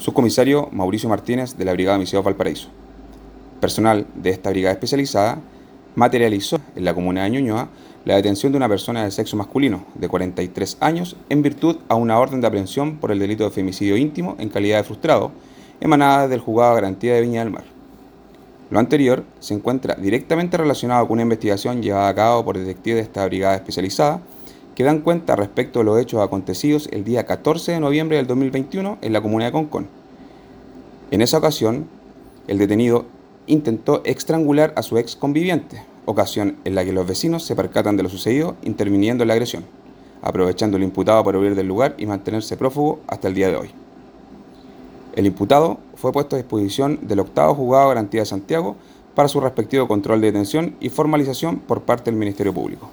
Subcomisario Mauricio Martínez de la Brigada de Homicidios Valparaíso. Personal de esta brigada especializada materializó en la comuna de Ñuñoa la detención de una persona de sexo masculino de 43 años en virtud a una orden de aprehensión por el delito de femicidio íntimo en calidad de frustrado emanada del juzgado de garantía de Viña del Mar. Lo anterior se encuentra directamente relacionado con una investigación llevada a cabo por detectives de esta brigada especializada que dan cuenta respecto de los hechos acontecidos el día 14 de noviembre del 2021 en la comuna de Concón. En esa ocasión, el detenido intentó estrangular a su ex conviviente, ocasión en la que los vecinos se percatan de lo sucedido interviniendo en la agresión, aprovechando el imputado para huir del lugar y mantenerse prófugo hasta el día de hoy. El imputado fue puesto a disposición del octavo juzgado de garantía de Santiago para su respectivo control de detención y formalización por parte del Ministerio Público.